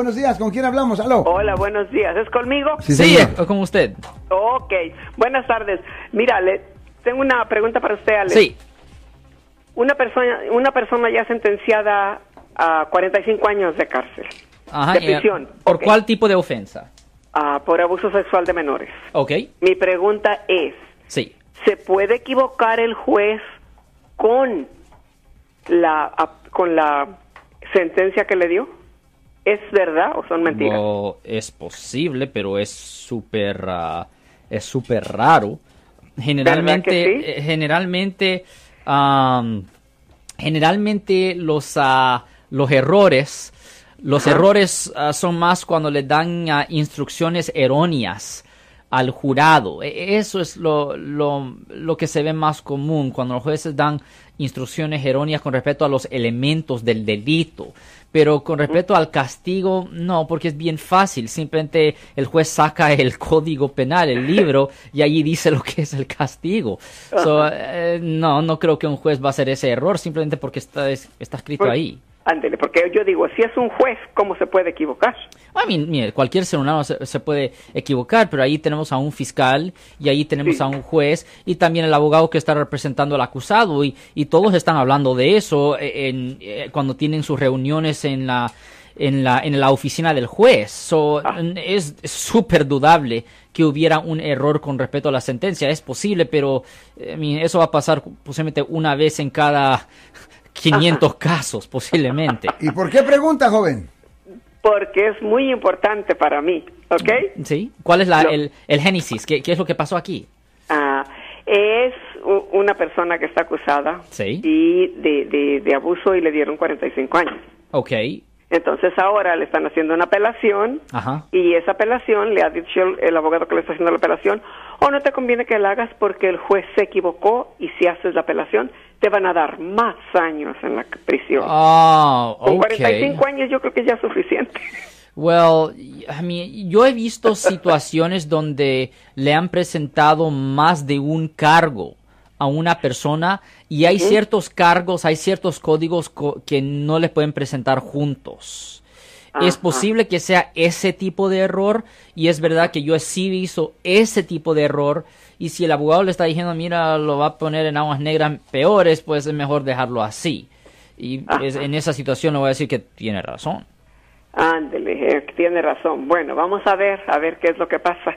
buenos días. ¿Con quién hablamos? Aló. Hola, buenos días. ¿Es conmigo? Sí, Sí, es con usted. Ok. Buenas tardes. Mira, le tengo una pregunta para usted, Alex. Sí. Una persona, una persona ya sentenciada a 45 años de cárcel. Ajá, de prisión. ¿Por cuál tipo de ofensa? Ah, por abuso sexual de menores. Ok. Mi pregunta es, Sí. ¿se puede equivocar el juez con la con la sentencia que le dio? ¿Es verdad o son mentiras? No, es posible, pero es súper ah, es súper raro. Generalmente, ¿Verdad que sí? eh, generalmente, generalmente los ah, los errores, los errores ah, son más cuando le dan instrucciones erróneas al jurado. E- Eso es lo, lo, lo que se ve más común cuando los jueces dan instrucciones erróneas con respecto a los elementos del delito. Pero con respecto al castigo, no, porque es bien fácil. Simplemente el juez saca el código penal, el libro, y allí dice lo que es el castigo. So, eh, no, no creo que un juez va a hacer ese error simplemente porque está, es- está escrito ahí. Ándele, porque yo digo, si es un juez, ¿cómo se puede equivocar? I mean, mire, cualquier ser humano se, se puede equivocar, pero ahí tenemos a un fiscal y ahí tenemos Sí. a un juez y también el abogado que está representando al acusado y, y todos están hablando de eso eh, en, eh, cuando tienen sus reuniones en la en la en la oficina del juez. So, Ah. es súper dudable que hubiera un error con respecto a la sentencia. Es posible, pero eh, I mean, eso va a pasar posiblemente una vez en cada 500 casos, posiblemente. ¿Y por qué pregunta, joven? Porque es muy importante para mí, ¿ok? ¿Sí? ¿Cuál es la, Lo- el, el génesis? ¿Qué, ¿Qué es lo que pasó aquí? Ah, es una persona que está acusada Sí. y de, de, de abuso y le dieron 45 años. Ok. Entonces ahora le están haciendo una apelación Ajá. y esa apelación le ha dicho el, el abogado que le está haciendo la apelación, o no te conviene que la hagas porque el juez se equivocó y si haces la apelación te van a dar más años en la prisión. Oh, Con ok. 45 años yo creo que ya es suficiente. Well, I mean, yo he visto situaciones donde le han presentado más de un cargo a una persona y hay ciertos cargos, hay ciertos códigos co- que no le pueden presentar juntos. Es posible que sea ese tipo de error y es verdad que yo sí hizo ese tipo de error y si el abogado le está diciendo, mira, lo va a poner en aguas negras peores, pues es mejor dejarlo así. Y es- en esa situación le voy a decir que tiene razón. Ándele, eh, tiene razón. Bueno, vamos a ver, a ver qué es lo que pasa.